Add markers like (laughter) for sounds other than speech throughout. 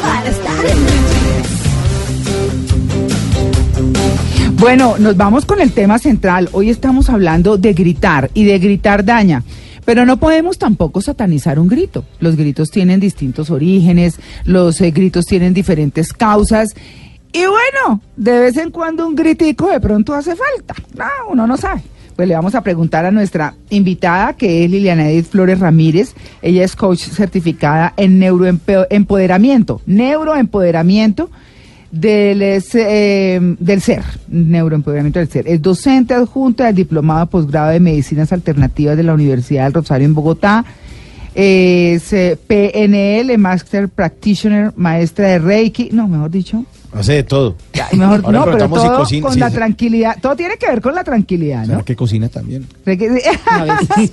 para estar en. Bueno, nos vamos con el tema central. Hoy estamos hablando de gritar y de gritar daña. Pero no podemos tampoco satanizar un grito. Los gritos tienen distintos orígenes, los eh, gritos tienen diferentes causas. Y bueno, de vez en cuando un gritico de pronto hace falta. No, uno no sabe. Pues le vamos a preguntar a nuestra invitada, que es Liliana Edith Flores Ramírez. Ella es coach certificada en neuroempoderamiento, neuroempoderamiento eh, del ser, neuroempoderamiento del ser. Es docente adjunta del Diplomado Posgrado de Medicinas Alternativas de la Universidad del Rosario en Bogotá. Es eh, PNL, Master Practitioner, maestra de Reiki, no, mejor dicho, Hace de todo. ya, mejor, Ahora no, pero todo cocina- con sí, la sí. tranquilidad, todo tiene que ver con la tranquilidad, ¿no? ¿Será que cocina también? Reiki-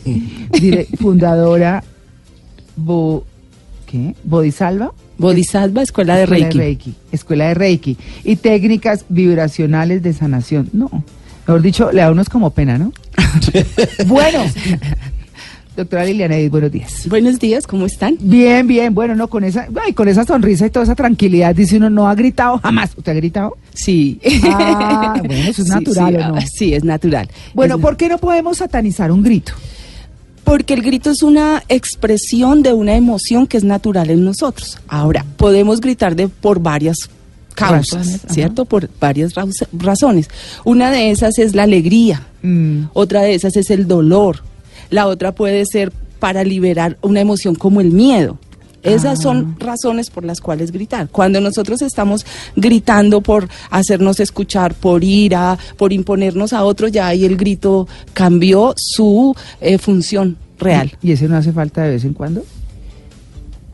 (laughs) (laughs) Dire- fundadora Bo, ¿qué? Bodhisalva Bodhisattva, Escuela de Escuela Reiki. Escuela de Reiki y técnicas vibracionales de sanación. No, mejor dicho, le da unos como pena, ¿no? (laughs) bueno, doctora Liliana Edith, buenos días. Buenos días, ¿cómo están? Bien, bien, bueno, no, con esa, ay, con esa sonrisa y toda esa tranquilidad, dice uno, no ha gritado jamás. ¿Usted ha gritado? Sí. Ah, (laughs) bueno, eso es natural, sí, ¿o no? ah, Sí, es natural. Bueno, Es- ¿por qué no podemos satanizar un grito? Porque el grito es una expresión de una emoción que es natural en nosotros. Ahora, podemos gritar de por varias causas, Razones, ajá. ¿cierto? Por varias razones. Una de esas es la alegría, Mm, otra de esas es el dolor, la otra puede ser para liberar una emoción como el miedo. Esas Ah. son razones por las cuales gritar. Cuando nosotros estamos gritando por hacernos escuchar, por ira, por imponernos a otros, ya ahí el grito cambió su eh, función real. ¿Y ese no hace falta de vez en cuando?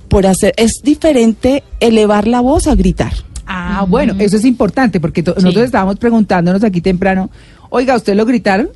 Por hacer es diferente elevar la voz a gritar. Ah, bueno, eso es importante porque nosotros estábamos preguntándonos aquí temprano, oiga, ¿usted lo gritaron?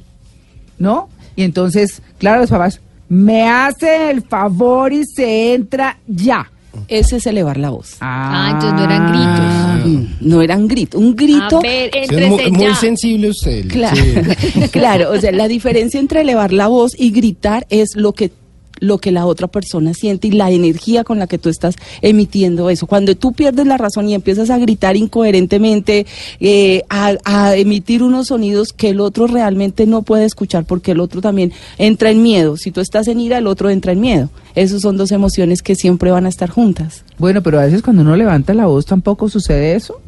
¿No? Y entonces, claro, los papás, me hace el favor y se entra ya. Ese es elevar la voz. Ah, entonces no eran gritos. Mm, No eran gritos. Un grito A ver, Sí, es muy, muy sensible usted. Claro, Sí. (laughs) claro, o sea, la diferencia entre elevar la voz y gritar es lo que lo que la otra persona siente y la energía con la que tú estás emitiendo eso. Cuando tú pierdes la razón y empiezas a gritar incoherentemente, eh, a, a emitir unos sonidos que el otro realmente no puede escuchar porque el otro también entra en miedo. Si tú estás en ira, el otro entra en miedo. Esas son dos emociones que siempre van a estar juntas. Bueno, pero a veces cuando uno levanta la voz tampoco sucede eso.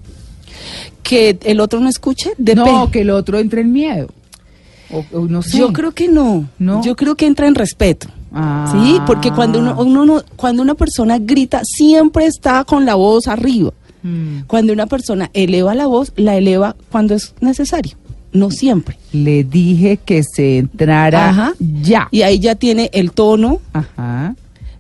Que el otro no escuche, No, depende. que el otro entre en miedo. O, o no sé. Yo creo que no. ¿No? Yo creo que entra en respeto. Ah. Sí, porque cuando uno, uno no- cuando una persona grita, siempre está con la voz arriba. Mm. Cuando una persona eleva la voz, la eleva cuando es necesario, no siempre. Le dije que se entrara Ajá. ya. Y ahí ya tiene el tono, Ajá.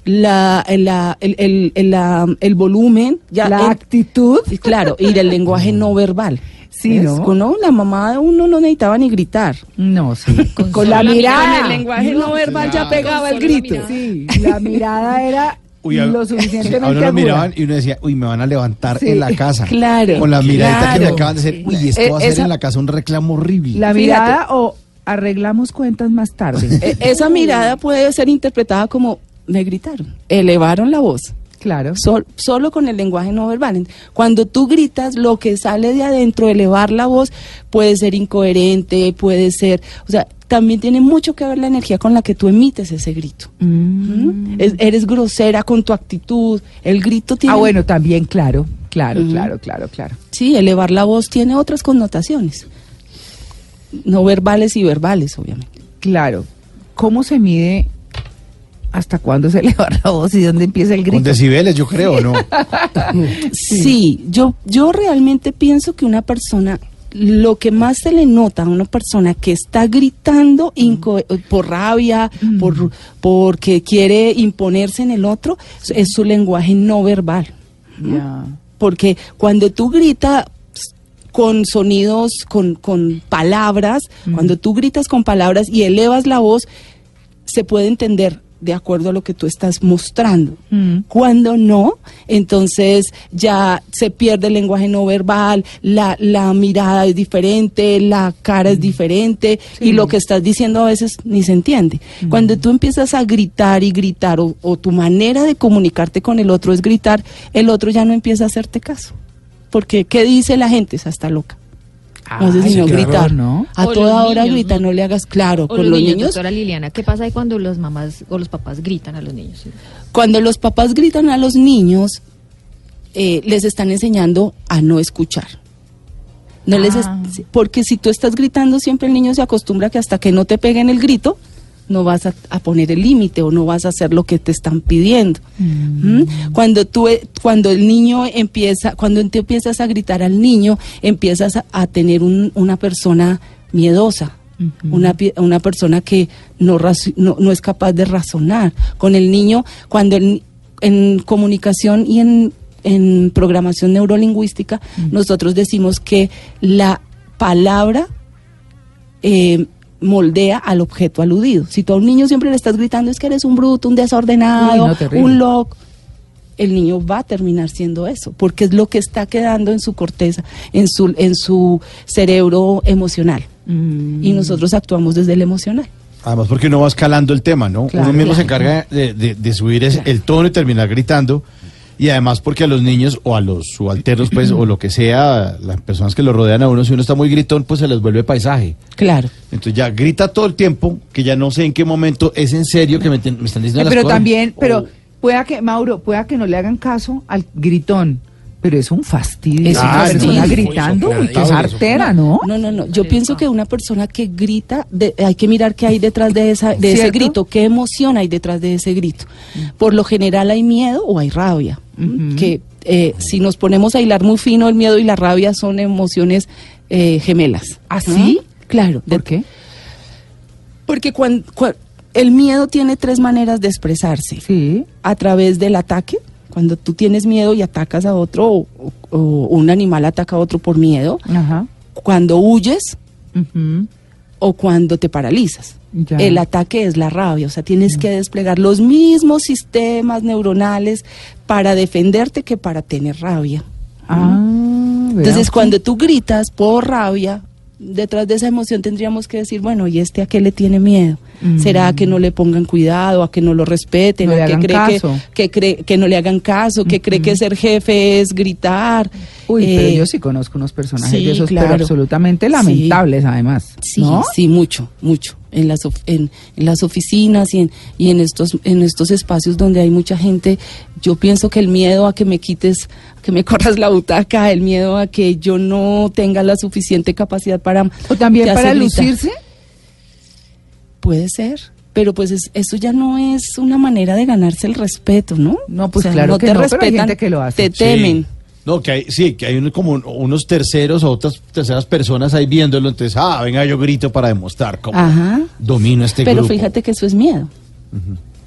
La, la- el, el- el- la- el volumen, ya la actitud. y claro, y el lenguaje no verbal. Sí. ¿no? Con- no, La mamá de uno no necesitaba ni gritar. No, sí. (laughs) Con, Con la Con mirada. el lenguaje no verbal ya pegaba el la grito. mirada. Sí, la mirada era Uy, lo sí, suficientemente a uno lo miraban y uno decía, uy, me van a levantar Sí, en la casa. claro, Con la miradita que me claro. acaban de hacer, uy, esto Eh, va a ser en la casa un reclamo horrible. La Fíjate. mirada o arreglamos cuentas más tarde. (laughs) E- Esa mirada puede ser interpretada como me gritaron, elevaron la voz, claro. sol- solo con el lenguaje no verbal. Cuando tú gritas, lo que sale de adentro, elevar la voz, puede ser incoherente, puede ser, o sea, también tiene mucho que ver la energía con la que tú emites ese grito. Mm. ¿Mm? Es- eres grosera con tu actitud, el grito tiene... Ah, bueno, también, claro. Claro, claro, claro, claro. Sí, elevar la voz tiene otras connotaciones, no verbales y verbales, obviamente. Claro. ¿Cómo se mide hasta cuándo se eleva la voz y dónde empieza el Con grito? decibeles, yo creo, ¿no? (laughs) Sí, yo, yo realmente pienso que una persona lo que más se le nota a una persona que está gritando inco- por rabia, por porque quiere imponerse en el otro, es su lenguaje no verbal. Ya. Porque cuando tú gritas con sonidos, con, con palabras, cuando tú gritas con palabras y elevas la voz, se puede entender de acuerdo a lo que tú estás mostrando. Mm. Cuando no, entonces ya se pierde el lenguaje no verbal, la, la mirada es diferente, la cara es diferente y lo que estás diciendo a veces ni se entiende. Cuando tú empiezas a gritar y gritar o, o tu manera de comunicarte con el otro es gritar, el otro ya no empieza a hacerte caso. Porque, ¿qué dice la gente? Esa está loca. No sé si no. A O toda los hora niños, grita, ¿no? no le hagas claro. O con los, los niños, niños, doctora Liliana, ¿qué pasa ahí cuando las mamás o los papás gritan a los niños? cuando los papás gritan a los niños, eh, les están enseñando a no escuchar. No les Ah. es- porque si tú estás gritando, siempre el niño se acostumbra que hasta que no te peguen el grito, no vas a, a poner el límite o no vas a hacer lo que te están pidiendo. ¿Mm? Cuando tú, e- cuando el niño empieza, cuando empiezas a gritar al niño, empiezas a, a tener un- una persona miedosa, una, una persona que no, no, no es capaz de razonar. Con el niño, cuando el en comunicación y en, en programación neurolingüística, nosotros decimos que la palabra eh, moldea al objeto aludido. Si tú a un niño siempre le estás gritando es que eres un bruto, un desordenado, Uy, no, terrible. un loco, el niño va a terminar siendo eso, porque es lo que está quedando en su corteza, en su, en su cerebro emocional. Mm. Y nosotros actuamos desde el emocional. Además, porque uno va escalando el tema, ¿no? Claro, uno mismo se encarga de, de- de subir ese- el tono y terminar gritando. Y además porque a los niños o a los subalternos, pues, o lo que sea, las personas que lo rodean a uno, si uno está muy gritón, pues se les vuelve paisaje. Claro. Entonces ya grita todo el tiempo, que ya no sé en qué momento es en serio que me, ten- me están diciendo Eh, las pero cosas. también, pero pueda que, Mauro, pueda que no le hagan caso al gritón, pero es un fastidio. Es un una persona gritando, uy, qué sopladito, sartera, ¿no? No, no, no. Yo pienso que una persona que grita, de- hay que mirar qué hay detrás de, esa, de ese grito, qué emoción hay detrás de ese grito. Por lo general hay miedo o hay rabia. Que eh, si nos ponemos a hilar muy fino, el miedo y la rabia son emociones eh, gemelas. ¿Ah, ¿no? sí? Claro. ¿Por de- qué? Porque cuan- cua- el miedo tiene tres maneras de expresarse. Sí. A través del ataque, cuando tú tienes miedo y atacas a otro, o, un animal ataca a otro por miedo. Ajá. Cuando huyes, o cuando te paralizas. Ya. El ataque es la rabia, o sea, tienes que desplegar los mismos sistemas neuronales para defenderte que para tener rabia. Ah, Entonces, cuando tú gritas por rabia, detrás de esa emoción tendríamos que decir, bueno, ¿y este a qué le tiene miedo? Mm. ¿Será a que no le pongan cuidado, a que no lo respeten, No a que cree que, que cree que no le hagan caso, que cree que ser jefe es gritar? Uy, pero Eh, yo sí conozco unos personajes sí, de esos, pero absolutamente Sí. lamentables, además. Sí, ¿no? sí, mucho, mucho. En las, of- en, en las oficinas y, en, y en, estos, en estos espacios donde hay mucha gente, yo pienso que el miedo a que me quites, a que me corras la butaca, el miedo a que yo no tenga la suficiente capacidad para... O también te para gritar. lucirse. Puede ser. Pero pues es- eso ya no es una manera de ganarse el respeto, ¿no? No, pues claro que no, pero hay gente que lo hace. Te temen. Sí. No, que hay, sí, que hay uno- como un- unos terceros o otras terceras personas ahí viéndolo, entonces, ah, venga, yo grito para demostrar cómo Ajá. domino este Pero grupo. fíjate que eso es miedo.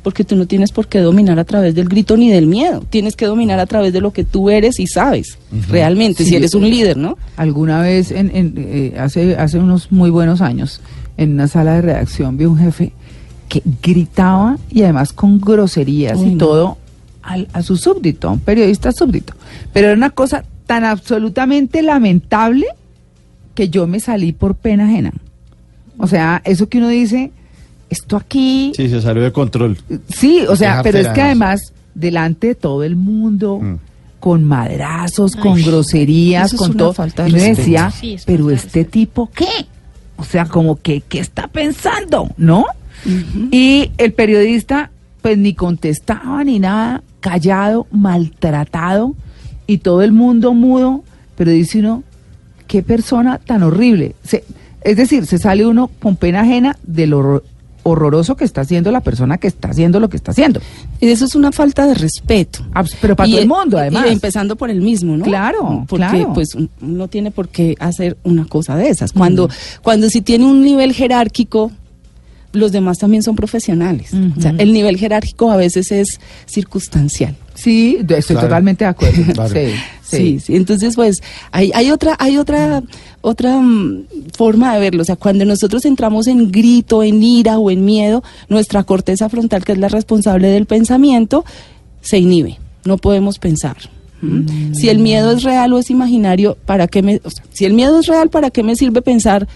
Porque tú no tienes por qué dominar a través del grito ni del miedo. Tienes que dominar a través de lo que tú eres y sabes. Realmente, Sí, si eres un líder, ¿no? Alguna vez, en, en, eh, hace, hace unos muy buenos años, en una sala de redacción vi un jefe que gritaba y además con groserías Uy, y no. todo al- a su súbdito, a un periodista súbdito. Pero era una cosa tan absolutamente lamentable que yo me salí por pena ajena. O sea, eso que uno dice, esto aquí, Sí, se salió de control. Sí, o sea, pero es que además, delante de todo el mundo, Mm. con madrazos, con Ay, groserías, con todo. falta de y uno respeto. decía, Sí, es pero este tipo, ¿qué? O sea, como que, ¿qué está pensando? ¿No? Y el periodista, pues ni contestaba ni nada, callado, maltratado, y todo el mundo mudo, pero dice uno, qué persona tan horrible. Se- es decir, se sale uno con pena ajena de lo, horroroso que está haciendo la persona que está haciendo lo que está haciendo. Y eso es una falta de respeto. Ah, Pero para Y, todo el eh, mundo, y además. empezando por el mismo, ¿no? Claro, Porque claro. pues no tiene por qué hacer una cosa de esas. Cuando, cuando si tiene un nivel jerárquico, los demás también son profesionales. O sea, el nivel jerárquico a veces es circunstancial. Sí, estoy Claro. totalmente de acuerdo. (laughs) Claro. Sí, Sí, sí. sí. Entonces, pues, hay, hay otra, hay otra, otra mm, forma de verlo. O sea, cuando nosotros entramos en grito, en ira o en miedo, nuestra corteza frontal, que es la responsable del pensamiento, se inhibe. No podemos pensar. ¿Mm? Si el miedo es real o es imaginario, ¿para qué me, o sea, si el miedo es real, ¿para qué me sirve pensar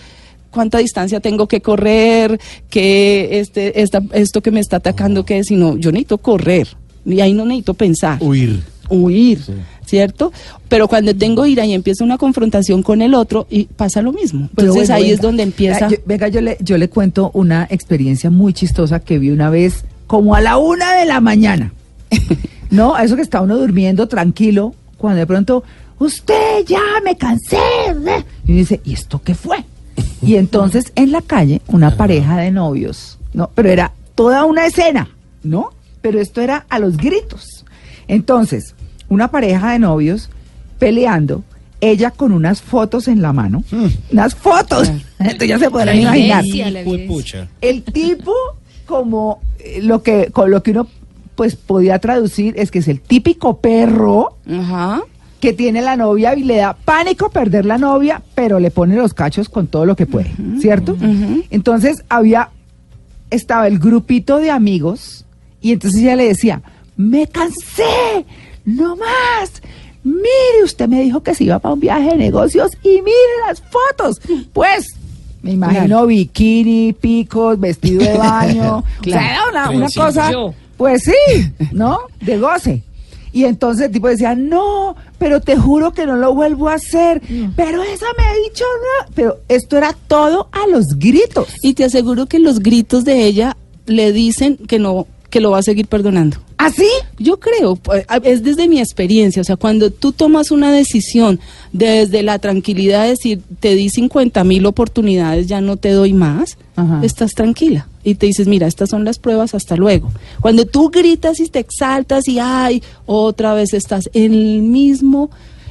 cuánta distancia tengo que correr, que este, esta, esto que me está atacando, que es, sino yo necesito correr y ahí no necesito pensar Huir. huir, ¿cierto? Pero cuando tengo ira y empieza una confrontación con el otro, y pasa lo mismo. Entonces bueno, ahí venga. es donde empieza. Ah, yo- venga, yo le, yo le cuento una experiencia muy chistosa que vi una vez, como a la una de la mañana. (laughs) no, a eso que está uno durmiendo tranquilo, cuando de pronto, usted ya me cansé. ¿eh?". Y uno dice, ¿y esto qué fue? Y entonces en la calle, una pareja de novios, ¿no? Pero era toda una escena, ¿no? Pero esto era a los gritos. Entonces, una pareja de novios peleando, ella con unas fotos en la mano, unas fotos, (laughs) entonces ya se podrán imaginar. El tipo, como eh, lo que, con lo que uno pues podía traducir es que es el típico perro Ajá. Que tiene la novia y le da pánico perder la novia, pero le pone los cachos con todo lo que puede, ¿cierto? Entonces había, estaba el grupito de amigos y entonces ella le decía, me cansé, no más. Mire, usted me dijo que se iba para un viaje de negocios y mire las fotos. Pues, me imagino Claro. bikini, picos, vestido de baño. (laughs) O sea, Claro. era una, cosa, pues sí, ¿no? De goce. Y entonces el tipo decía, no, pero te juro que no lo vuelvo a hacer. Pero esa me ha dicho no. Pero esto era todo a los gritos. Y te aseguro que los gritos de ella le dicen que no, que lo va a seguir perdonando. ¿Así? Yo creo, pues, es desde mi experiencia, o sea, cuando tú tomas una decisión desde la tranquilidad de decir, te di 50 mil oportunidades, ya no te doy más, Ajá. estás tranquila y te dices, mira, estas son las pruebas, hasta luego. Cuando tú gritas y te exaltas y, ay, otra vez estás en el mismo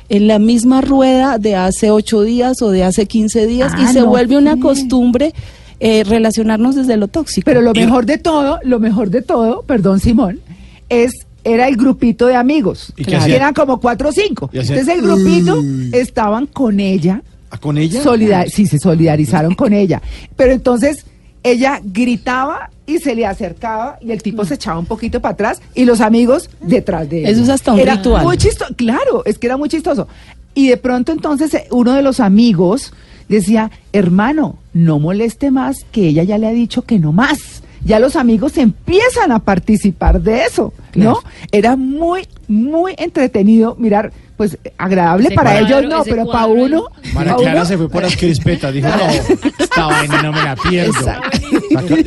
en la misma rueda de hace ocho días o de hace 15 días y Ah, se no vuelve una costumbre eh, relacionarnos desde lo tóxico. Pero lo mejor de todo, lo mejor de todo, perdón Simón, es era el grupito de amigos. ¿Y qué que eran como cuatro o cinco. Entonces el grupito estaban con ella ¿Ah, ¿Con ella? Solidar- sí, se solidarizaron con ella. Pero entonces ella gritaba y se le acercaba y el tipo se echaba un poquito para atrás y los amigos detrás de ella. Eso es hasta un era ritual. Muy chistoso, claro, es que era muy chistoso. Y de pronto entonces eh, uno de los amigos decía, hermano, no moleste más que ella ya le ha dicho que no más. Ya los amigos empiezan a participar de eso, ¿no? Claro. Era muy, muy entretenido mirar, pues agradable Ese para cuadro, ellos no, pero para uno, María pa' Clara uno- se fue por las crispetas. Dijo, no, esta vaina no me la pierdo. Saca-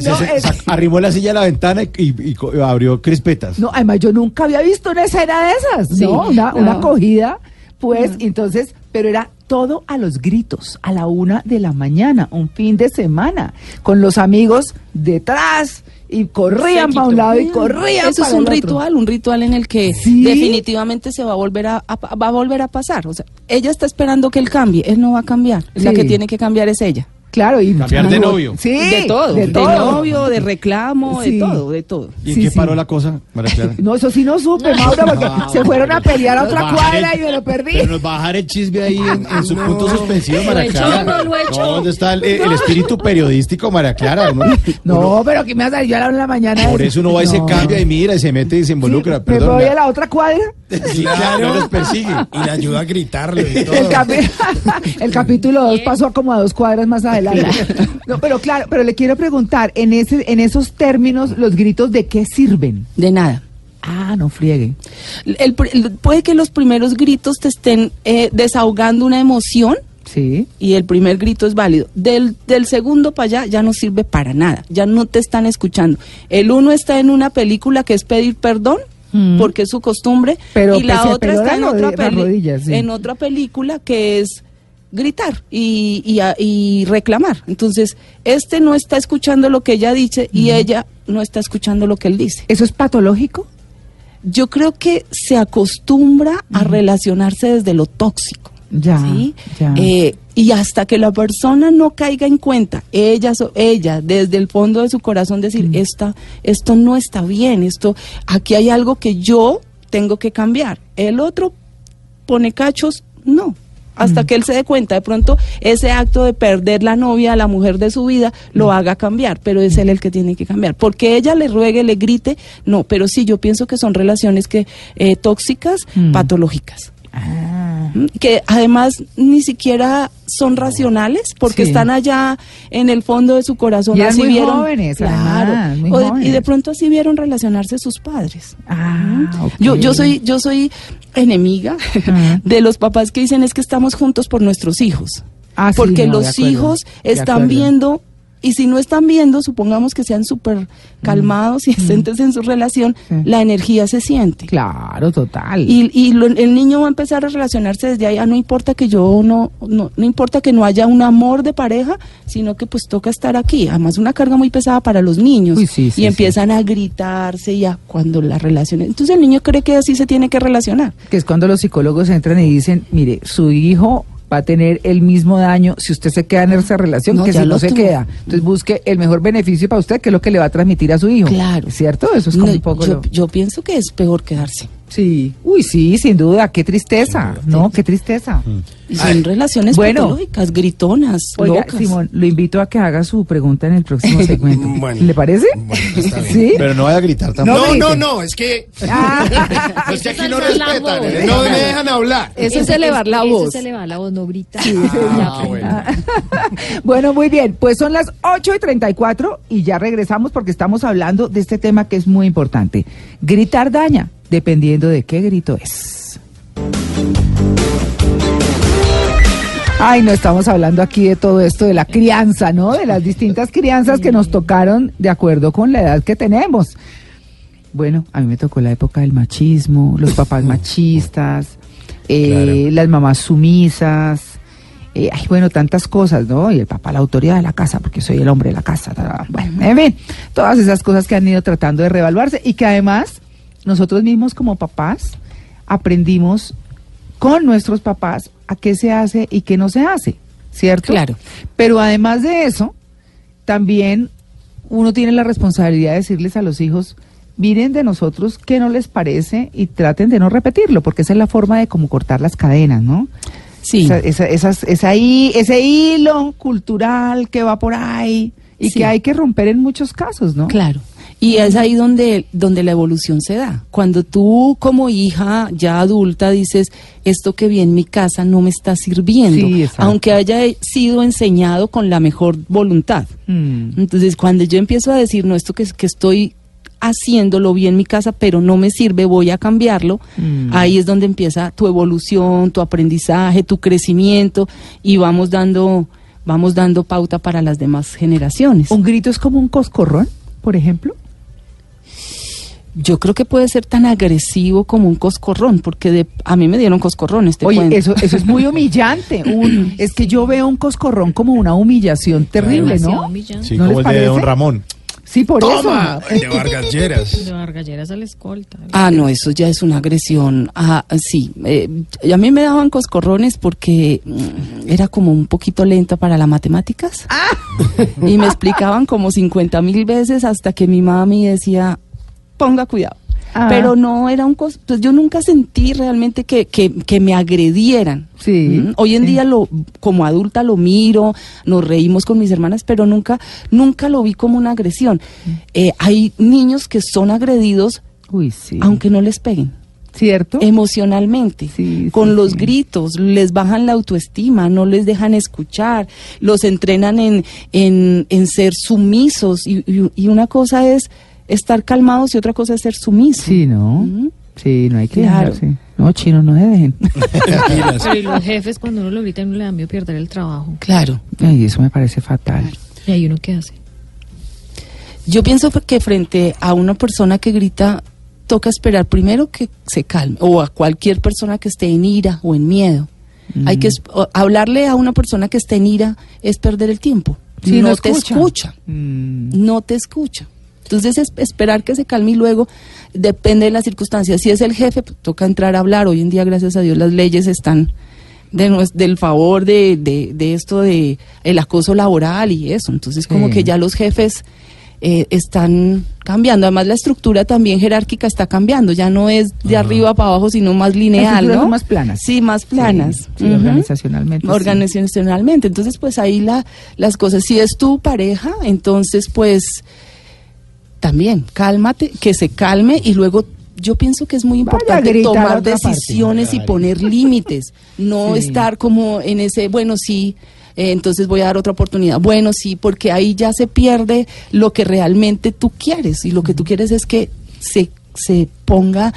No, se- arrimó la silla a la ventana y, y- y co- abrió crispetas. No, además yo nunca había visto una escena de esas, Sí, ¿no? Una, no. una acogida, pues, entonces, pero era todo a los gritos, a la una de la mañana, un fin de semana, con los amigos detrás y corrían para un lado y corrían Eso es un el otro. ritual, un ritual en el que Sí. definitivamente se va a volver a, a- va a volver a pasar. O sea, ella está esperando que él cambie, él no va a cambiar. La que tiene que cambiar es ella. Claro, y Cambiar de novio. Sí, de todo, de de, todo. novio, de reclamo, Sí. de todo, de todo. ¿Y en Sí, qué sí. paró la cosa, María Clara? (laughs) No, eso sí no supe, Mauro, porque se fueron a pelear a otra Bajar cuadra el- y me lo perdí. Pero nos dejar el chisme ahí en, en su punto suspensivo, María Lo Clara. lo. No, ¿Dónde está el, el espíritu periodístico, María Clara? Uno- (laughs) No, pero que me va a salir yo a la una de la mañana. por eso uno va y se No. cambia y mira y se mete y se involucra. Sí, me voy a la otra cuadra. Sí, claro, los persigue. Y le ayuda a gritarle y (laughs) todo. El, capi- el capítulo 2 pasó a como a dos cuadras más adelante. No, pero claro, pero le quiero preguntar, en ese, en esos términos, los gritos de qué sirven. De nada. Ah, no friegue. El puede que los primeros gritos te estén eh, desahogando una emoción Sí. y el primer grito es válido. Del, del segundo para allá ya no sirve para nada, ya no te están escuchando. El uno está en una película que es pedir perdón. Mm. Porque es su costumbre, Pero y la otra está en otra, rodillas, sí. en otra película que es gritar y, y reclamar. Entonces, este no está escuchando lo que ella dice y ella no está escuchando lo que él dice. ¿Eso es patológico? Yo creo que se acostumbra a relacionarse desde lo tóxico. Ya, ¿sí? ya. Eh, y hasta que la persona no caiga en cuenta, ella, ella desde el fondo de su corazón decir, esta, esto no está bien, esto, aquí hay algo que yo tengo que cambiar. El otro pone cachos, no. Hasta que él se dé cuenta, de pronto ese acto de perder la novia, la mujer de su vida, lo haga cambiar, pero es él el que tiene que cambiar. Porque ella le ruegue, le grite, no, pero sí, yo pienso que son relaciones que eh, tóxicas, Mm. patológicas. Ah. Que además ni siquiera son racionales porque Sí. están allá en el fondo de su corazón. Y así muy vieron jóvenes, claro además, muy O de- y de pronto así vieron relacionarse sus padres. Ah, yo yo soy yo soy enemiga (laughs) de los papás que dicen es que estamos juntos por nuestros hijos Ah, sí, porque no, los hijos están viendo y si no están viendo supongamos que sean súper calmados y decentes en su relación la energía se siente Claro, total. y, y lo- el niño va a empezar a relacionarse desde allá, no importa que yo no, no, no importa que no haya un amor de pareja, sino que pues toca estar aquí. Además, una carga muy pesada para los niños. Uy, sí, sí, y empiezan a gritarse ya cuando las relaciones. Entonces el niño cree que así se tiene que relacionar. que es cuando los psicólogos entran y dicen, mire, su hijo va a tener el mismo daño si usted se queda en esa relación No, que si no se tuvo. queda. Entonces busque el mejor beneficio para usted, que es lo que le va a transmitir a su hijo. Claro. ¿Cierto? Eso es como No, un poco yo, lo- yo pienso que es peor quedarse. Sí. Uy, sí, sin duda. Qué tristeza. No, qué tristeza. Y son relaciones bueno. patológicas, gritonas, Oiga, locas. Simón, lo invito a que haga su pregunta en el próximo (laughs) segmento. Bueno. ¿Le parece? Bueno, está (laughs) bien. ¿Sí? Pero no vaya a gritar tampoco. No, no, no, es que, Ah. (laughs) es que aquí no Eso respetan. ¿eh? no me dejan hablar. Eso es elevar la Eso voz. es elevar la voz, no gritar. Ah, bueno. bueno, muy bien. Pues son las 8 y 34 y ya regresamos porque estamos hablando de este tema que es muy importante. Gritar daña, dependiendo de qué grito es. Ay, no estamos hablando aquí de todo esto de la crianza, ¿no? De las distintas crianzas que nos tocaron de acuerdo con la edad que tenemos. Bueno, a mí me tocó la época del machismo, los papás machistas, eh, las mamás sumisas, eh, ay, bueno, tantas cosas, ¿no? Y el papá, la autoridad de la casa, porque soy el hombre de la casa. Bueno, en fin, todas esas cosas que han ido tratando de revaluarse y que además nosotros mismos como papás aprendimos con nuestros papás a qué se hace y qué no se hace, ¿cierto? Claro. Pero además de eso, también uno tiene la responsabilidad de decirles a los hijos, miren de nosotros qué no les parece y traten de no repetirlo, porque esa es la forma de como cortar las cadenas, ¿no? Sí. Esa- esa- esas- esa hi- ese hilo cultural que va por ahí y Sí. que hay que romper en muchos casos, ¿no? Claro. Y es ahí donde, donde la evolución se da. Cuando tú como hija ya adulta dices, esto que vi en mi casa no me está sirviendo, Sí, aunque haya sido enseñado con la mejor voluntad. Mm. Entonces, cuando yo empiezo a decir, no, esto que, que estoy haciéndolo bien en mi casa, pero no me sirve, voy a cambiarlo, Mm. ahí es donde empieza tu evolución, tu aprendizaje, tu crecimiento y vamos dando, vamos dando pauta para las demás generaciones. ¿Un grito es como un coscorrón, por ejemplo? Yo creo que puede ser tan agresivo como un coscorrón, porque de, a mí me dieron coscorrones, te Oye, cuento. eso, eso es muy (laughs) humillante. Un- es que yo veo un coscorrón como una humillación terrible, ¿no? Sí, ¿No como les el de Don? Ramón. Sí, por Toma, eso. de Vargas Lleras. De Vargalleras a la escolta. Ah, no, eso ya es una agresión. Ah, sí, eh, a mí me daban coscorrones porque mm, era como un poquito lenta para las matemáticas. Y me explicaban como 50 mil veces hasta que mi mami decía, ponga cuidado. Ah. Pero no era un cos pues yo nunca sentí realmente que, que, que me agredieran. Sí, Mm, Hoy en sí. día lo, como adulta lo miro, nos reímos con mis hermanas, pero nunca, nunca lo vi como una agresión. Mm. Eh, hay niños que son agredidos Uy, sí. aunque no les peguen ¿Cierto? emocionalmente, Sí, con sí, los sí. gritos, les bajan la autoestima, no les dejan escuchar, los entrenan en, en, en ser sumisos y, y- y una cosa es estar calmados y otra cosa es ser sumiso. Sí, ¿no? Sí, no hay que Claro. dejarse. No, chino, no se dejen. Pero y los jefes, cuando uno lo grita, uno le da miedo perder el trabajo. Claro. Ay, eso me parece fatal. ¿Y ahí uno qué hace? Yo pienso que frente a una persona que grita, toca esperar primero que se calme, o a cualquier persona que esté en ira o en miedo. Hay que o- hablarle a una persona que está en ira es perder el tiempo. Sí, no, no te escucha. escucha. Mm. No te escucha. Entonces es esperar que se calme y luego depende de las circunstancias. Si es el jefe, pues, toca entrar a hablar. Hoy en día, gracias a Dios, las leyes están de del favor de, de, de esto de el acoso laboral y eso. Entonces como Sí. que ya los jefes eh, están cambiando. Además la estructura también jerárquica está cambiando. Ya no es de arriba para abajo, sino más lineal, ¿no? más planas. Sí, más planas. Sí, organizacionalmente. Organizacionalmente. Entonces, pues ahí la, las cosas. Si es tu pareja, entonces, pues también cálmate, que se calme y luego. Yo pienso que es muy importante tomar parte. decisiones y poner límites, no Sí. estar como en ese, bueno, sí, eh, entonces voy a dar otra oportunidad. Bueno, sí, porque ahí ya se pierde lo que realmente tú quieres y lo que tú quieres es que se, se ponga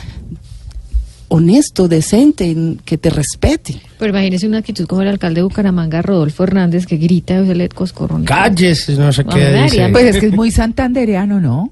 honesto, decente, en- que te respete. Pero imagínese una actitud como el alcalde de Bucaramanga, Rodolfo Hernández, que grita y se le coscorrón. Calles, no sé qué dice. Pues es que es muy santandereano, ¿no?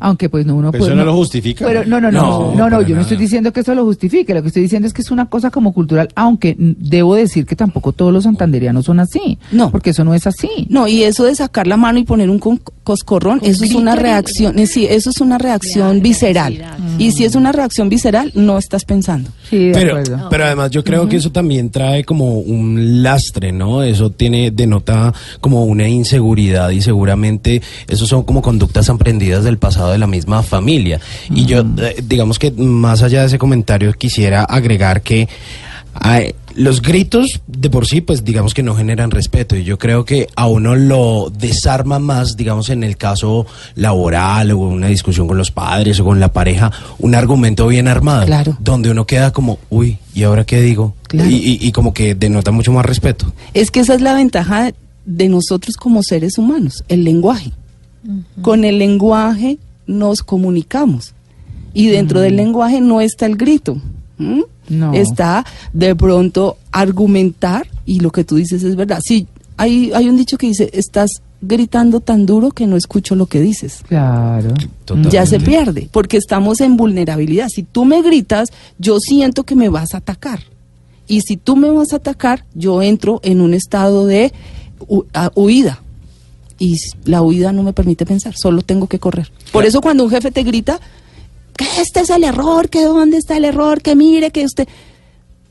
Aunque pues no uno puede. eso no lo justifica. Pero no, no, no, No, no, yo no estoy diciendo que eso lo justifique, lo que estoy diciendo es que es una cosa como cultural, aunque debo decir que tampoco todos los santanderianos son así. No. Porque eso no es así. No, y eso de sacar la mano y poner un con- coscorrón, eso es una reacción, eh, sí, eso es una reacción visceral. Y si es una reacción visceral, no estás pensando. Sí, de Pero, acuerdo. pero además yo creo que eso también trae como un lastre, ¿no? Eso tiene, denota como una inseguridad y seguramente eso son como conductas aprendidas del pasado de la misma familia. Y yo, eh, digamos que más allá de ese comentario quisiera agregar que los gritos de por sí, pues digamos que no generan respeto y yo creo que a uno lo desarma más, digamos en el caso laboral o una discusión con los padres o con la pareja, un argumento bien armado, Claro. donde uno queda como, uy, ¿y ahora qué digo? Claro. Y, y- y como que denota mucho más respeto. Es que esa es la ventaja de, nosotros como seres humanos, el lenguaje. Con el lenguaje nos comunicamos. Y dentro del lenguaje no está el grito. No. Está de pronto argumentar y lo que tú dices es verdad. Sí, hay, hay un dicho que dice, estás gritando tan duro que no escucho lo que dices. Claro. Totalmente. Ya se pierde, porque estamos en vulnerabilidad. Si tú me gritas, yo siento que me vas a atacar. Y si tú me vas a atacar, yo entro en un estado de hu- huida. Y la huida no me permite pensar, solo tengo que correr. Por eso cuando un jefe te grita, que este es el error, que dónde está el error, que mire, que usted...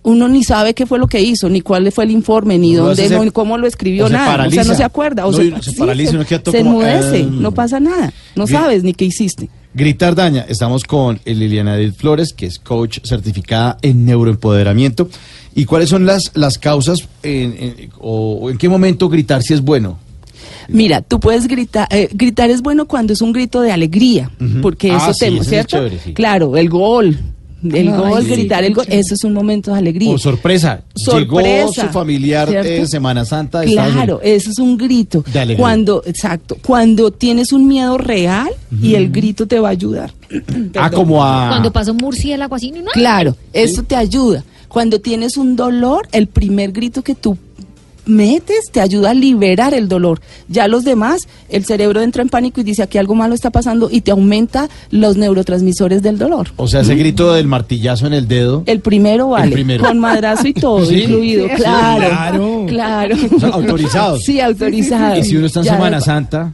Uno ni sabe qué fue lo que hizo, ni cuál fue el informe, ni No, dónde, se- no, ni cómo lo escribió, o se nada. O sea, no se acuerda. O No, se, y se paraliza, todo se como, enmudece, eh, no pasa nada. No Bien. sabes ni qué hiciste. Gritar daña. Estamos con Liliana Edith Flores, que es coach certificada en neuroempoderamiento. ¿Y cuáles son las, las causas en- en- o, o en qué momento gritar si es bueno? Mira, tú puedes gritar, eh, gritar es bueno cuando es un grito de alegría, porque Ah, eso sí, te, es ¿cierto? chévere, sí. Claro, el gol, el Ay, gol, sí, gritar el gol, eso es un momento de alegría. O sorpresa. Llegó Sorpresa, su familiar ¿cierto? en Semana Santa de Claro, eso es un grito. De alegría. Cuando, exacto, cuando tienes un miedo real y el grito te va a ayudar. (clears throat) Ah, como a... Cuando pasa un murciélago así, no, Claro, eso te ayuda. Cuando tienes un dolor, el primer grito que tú metes te ayuda a liberar el dolor. Ya los demás, el cerebro entra en pánico y dice aquí algo malo está pasando y te aumenta los neurotransmisores del dolor. O sea, ese grito del martillazo en el dedo. El primero vale, primero. con madrazo y todo (laughs) Sí, incluido, sí, claro, claro. claro. O sea, autorizados. Sí, autorizado. Y si uno está en Ya Semana de- Santa,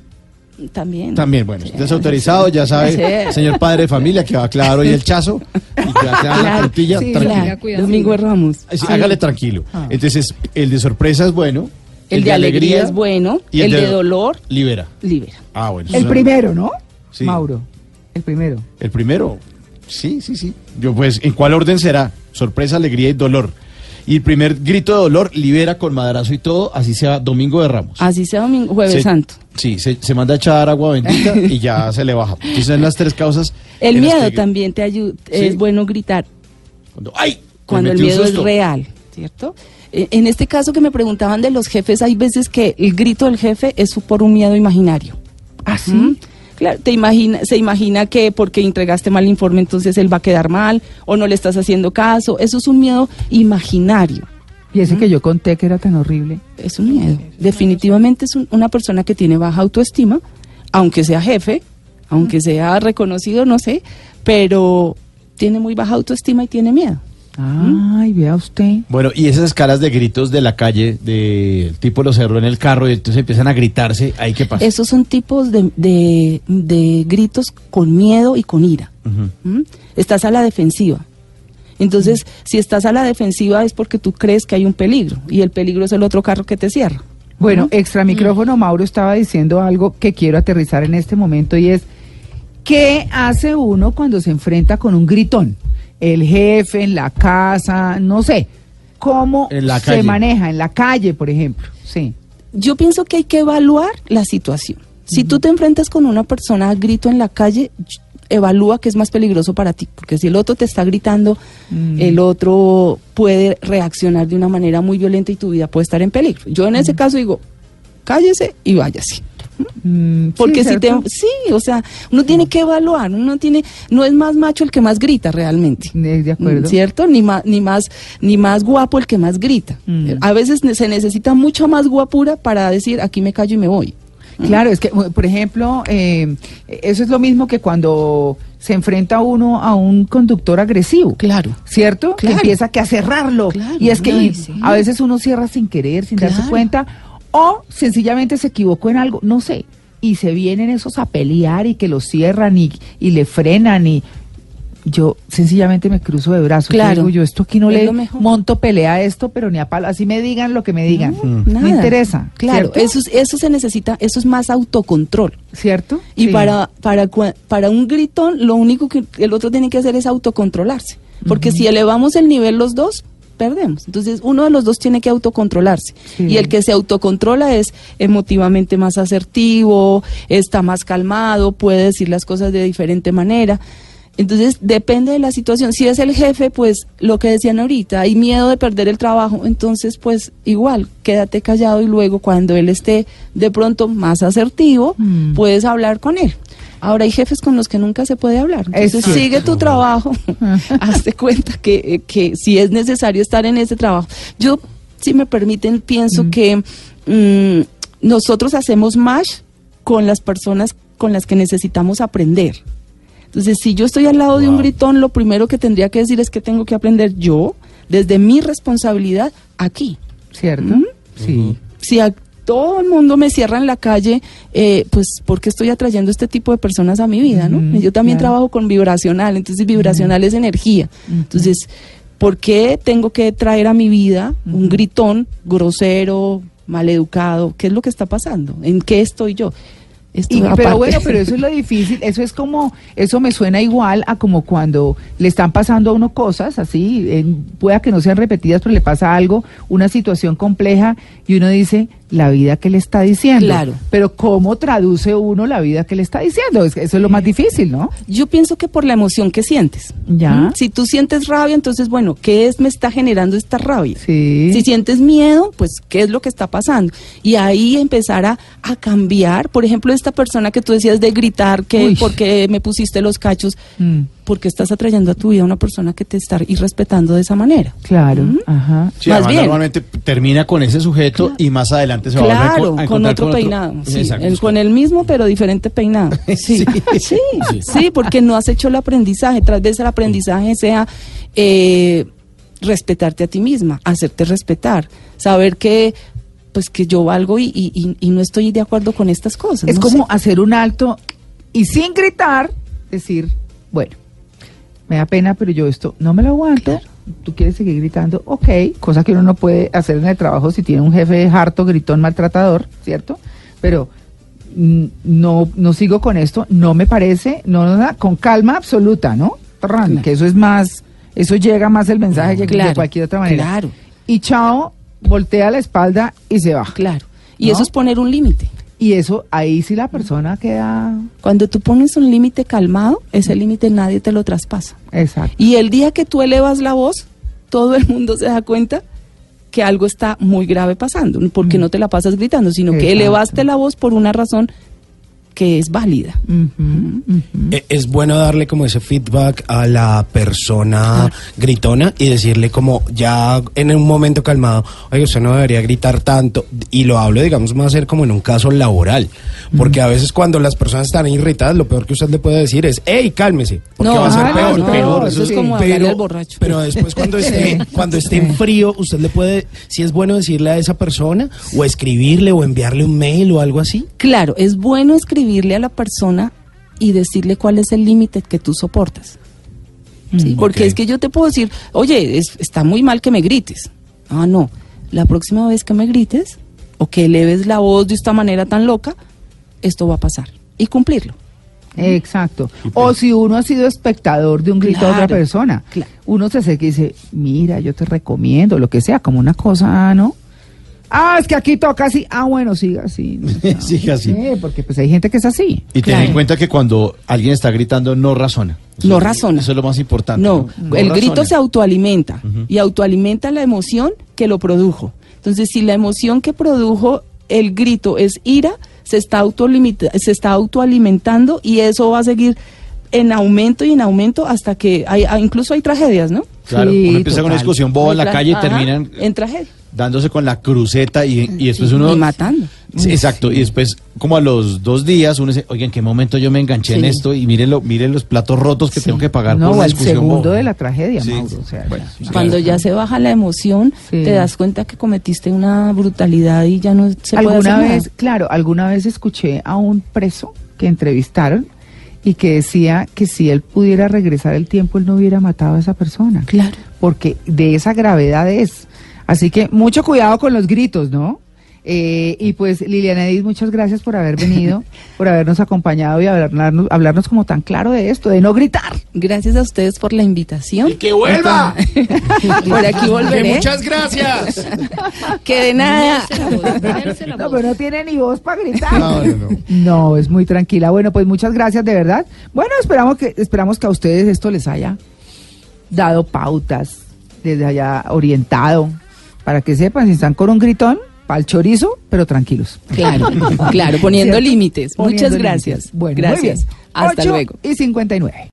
También. también, bueno, usted es autorizado, ya sabe, Sí. señor padre de familia, que va a clavar hoy el chazo y que va a quedar la tortilla sí, tranquila. claro. Domingo de Ramos. Sí, Sí. Hágale tranquilo. Ah. Entonces, el de sorpresa es bueno. El de alegría es bueno, y el de dolor libera. libera. Ah, bueno. El primero, ¿no? Sí. Mauro. El primero. El primero. Sí, sí, sí. Yo, pues, ¿en cuál orden será? Sorpresa, alegría y dolor. Y el primer grito de dolor libera con madrazo y todo, así sea Domingo de Ramos. Así sea domingo, jueves Se- santo. Sí, se, se manda a echar agua bendita y ya se le baja. Entonces, son las tres causas. El miedo que- también te ayuda, Sí. es bueno gritar Cuando, ¡Ay! Cuando el miedo es real, ¿cierto? Eh, En este caso que me preguntaban de los jefes, hay veces que el grito del jefe es por un miedo imaginario. ¿Ah, sí? ¿Mm? Claro, te imagina, se imagina que porque entregaste mal informe entonces él va a quedar mal o no le estás haciendo caso. Eso es un miedo imaginario. Y ese que yo conté que era tan horrible. Es un miedo. Definitivamente es un- una persona que tiene baja autoestima, aunque sea jefe, aunque sea reconocido, no sé, pero tiene muy baja autoestima y tiene miedo. Ay, vea usted. Bueno, y esas escalas de gritos de la calle, de tipo lo cerró en el carro y entonces empiezan a gritarse, ¿ahí qué pasa? Esos son tipos de, de- de gritos con miedo y con ira. ¿Mm? Estás a la defensiva. Entonces, si estás a la defensiva es porque tú crees que hay un peligro y el peligro es el otro carro que te cierra. Bueno, extra micrófono, Mauro estaba diciendo algo que quiero aterrizar en este momento y es, ¿qué hace uno cuando se enfrenta con un gritón? El jefe, en la casa, no sé. ¿Cómo En la se maneja? En la calle, por ejemplo. Sí. Yo pienso que hay que evaluar la situación. Si tú te enfrentas con una persona a grito en la calle, evalúa qué es más peligroso para ti, porque si el otro te está gritando, el otro puede reaccionar de una manera muy violenta y tu vida puede estar en peligro. Yo en ese caso digo, cállese y váyase. Mm, Porque sí, si te, sí, o sea, uno tiene que evaluar, uno tiene, no es más macho el que más grita realmente. De acuerdo. ¿Cierto? Ni más, ni más, ni más guapo el que más grita. Mm. A veces se necesita mucho más guapura para decir aquí me callo y me voy. Claro, es que, por ejemplo, eh, eso es lo mismo que cuando se enfrenta uno a un conductor agresivo. Claro. ¿Cierto? Claro. empieza que a cerrarlo. Claro. Y es que Ay, y sí. a veces uno cierra sin querer, sin darse Claro. cuenta, o sencillamente se equivocó en algo, no sé. Y se vienen esos a pelear y que lo cierran y, y le frenan y yo sencillamente me cruzo de brazos. Claro. digo, yo esto aquí no Es le monto pelea a esto, pero ni a palo. Así me digan lo que me digan. No Nada. me interesa. Claro, ¿cierto? eso, es- eso se necesita, eso es más autocontrol. ¿Cierto? Y Sí. para, para, cua- para un gritón, lo único que el otro tiene que hacer es autocontrolarse. Porque si elevamos el nivel los dos, perdemos. Entonces, uno de los dos tiene que autocontrolarse. Sí. Y el que se autocontrola es emotivamente más asertivo, está más calmado, puede decir las cosas de diferente manera. Entonces, depende de la situación. Si es el jefe, pues lo que decían ahorita, hay miedo de perder el trabajo, entonces pues igual, quédate callado y luego cuando él esté de pronto más asertivo, Mm. puedes hablar con él. Ahora hay jefes con los que nunca se puede hablar. Es Entonces sigue tu trabajo, (laughs) hazte cuenta que, eh, que si es necesario estar en ese trabajo. Yo, si me permiten, pienso que mm, nosotros hacemos más con las personas con las que necesitamos aprender. Entonces, si yo estoy al lado de un gritón, lo primero que tendría que decir es que tengo que aprender yo, desde mi responsabilidad, aquí. ¿Cierto? ¿Mm? Sí. Si a todo el mundo me cierra en la calle, eh, pues porque estoy atrayendo este tipo de personas a mi vida, ¿no? Yo también claro. trabajo con vibracional, entonces vibracional es energía. Entonces, ¿por qué tengo que traer a mi vida un gritón grosero, maleducado? ¿Qué es lo que está pasando? ¿En qué estoy yo? Y- pero bueno, pero (laughs) eso es lo difícil, eso es como, eso me suena igual a como cuando le están pasando a uno cosas así, en- pueda que no sean repetidas, pero le pasa algo, una situación compleja y uno dice, la vida que le está diciendo. Claro. Pero ¿cómo traduce uno la vida que le está diciendo? Es que eso es lo más difícil, ¿no? Yo pienso que por la emoción que sientes. Ya. ¿Mm? Si tú sientes rabia, entonces, bueno, ¿qué es me está generando esta rabia? Sí. Si sientes miedo, pues, ¿qué es lo que está pasando? Y ahí empezar a, a cambiar. Por ejemplo, esta persona que tú decías de gritar, que Uy. porque me pusiste los cachos, Mm, porque estás atrayendo a tu vida a una persona que te está irrespetando de esa manera. claro, ¿Mm? ajá. Sí, Más además bien. normalmente termina con ese sujeto y más adelante se va a volver a Claro, enco- a con encontrar otro peinado. sí, Exacto. el- con el mismo pero diferente peinado. (laughs) Sí, sí, Sí. sí, porque no has hecho el aprendizaje. Tal vez el aprendizaje sea eh, respetarte a ti misma, hacerte respetar, saber que pues que yo valgo y, y- y- y no estoy de acuerdo con estas cosas. Es no como sé. hacer un alto y sin gritar decir, bueno, me da pena, pero yo esto no me lo aguanto. Tú quieres seguir gritando, ok, cosa que uno no puede hacer en el trabajo si tiene un jefe harto, gritón, maltratador, ¿cierto? Pero mm, no, no sigo con esto, no me parece, no, no, no, con calma absoluta, ¿no? Claro. Que eso es más, eso llega más el mensaje que de cualquier otra manera. Claro, Y chao, voltea la espalda y se va. claro. Y ¿No? eso es poner un límite. Y eso, ahí sí la persona queda Cuando tú pones un límite calmado, ese límite nadie te lo traspasa. Exacto. Y el día que tú elevas la voz, todo el mundo se da cuenta que algo está muy grave pasando, porque no te la pasas gritando, sino que elevaste la voz por una razón que es válida. Ujú, ujú. E- Es bueno darle como ese feedback a la persona gritona y decirle como ya en un momento calmado, oye, usted no debería gritar tanto. Y lo hablo, digamos, más a ser como en un caso laboral. Porque a veces cuando las personas están irritadas, lo peor que usted le puede decir es, hey, cálmese. porque No, va a ser ah, peor. no, peor, eso es como hablarle al borracho. pero después cuando (laughs) esté, cuando esté en frío, usted le puede, si es bueno decirle a esa persona, o escribirle, o enviarle un mail o algo así. Claro, es bueno escribirle a la persona y decirle cuál es el límite que tú soportas. ¿sí? Porque ok. es que yo te puedo decir, oye, es- está muy mal que me grites. Ah, no. La próxima vez que me grites o que eleves la voz de esta manera tan loca, esto va a pasar. Y cumplirlo. Exacto. O si uno ha sido espectador de un grito a otra Claro, persona, claro. uno se acerca y dice, mira, yo te recomiendo, lo que sea, como una cosa, ¿no? Ah, es que aquí toca así. Ah, bueno, siga así. ¿no? (laughs) Siga así. Sí, porque pues hay gente que es así. Y ten en cuenta que cuando alguien está gritando no razona. Eso- No razona. Eso es lo más importante. No, No el razona. grito se autoalimenta y autoalimenta la emoción que lo produjo. Entonces, si la emoción que produjo el grito es ira, se está, autolimita- se está autoalimentando y eso va a seguir en aumento y en aumento hasta que hay, hay- incluso hay tragedias, ¿no? Claro, Sí, uno empieza con una total. discusión boba en la calle y terminan en tragedia. Dándose con la cruceta y, y después uno... y matando. Sí, exacto, y después como a los dos días uno dice, oye, ¿en qué momento yo me enganché en esto? Y miren, miren los platos rotos que tengo que pagar No, por una el segundo boba. de la tragedia, Sí. Mauro. O sea, Bueno, ya. sí. Cuando ya se baja la emoción, Sí. te das cuenta que cometiste una brutalidad y ya no se puede alguna hacer vez, nada. claro, alguna vez escuché a un preso que entrevistaron y que decía que si él pudiera regresar el tiempo, él no hubiera matado a esa persona. Claro. Porque de esa gravedad es. Así que mucho cuidado con los gritos, ¿no? Eh, y pues Liliana Edith, muchas gracias por haber venido, (laughs) por habernos acompañado y hablarnos, hablarnos como tan claro de esto, de no gritar. Gracias a ustedes por la invitación. ¡Que vuelva! (laughs) Por aquí volveré. muchas gracias. (laughs) Que de nada. No, pero no tiene ni voz para gritar. No, no, no. No, es muy tranquila. Bueno, pues muchas gracias de verdad. Bueno, esperamos que esperamos que a ustedes esto les haya dado pautas, les haya orientado para que sepan si están con un gritón, pa'l chorizo, pero tranquilos. Claro, claro, poniendo límites. Muchas gracias. Bueno, gracias. Hasta luego. Y 59.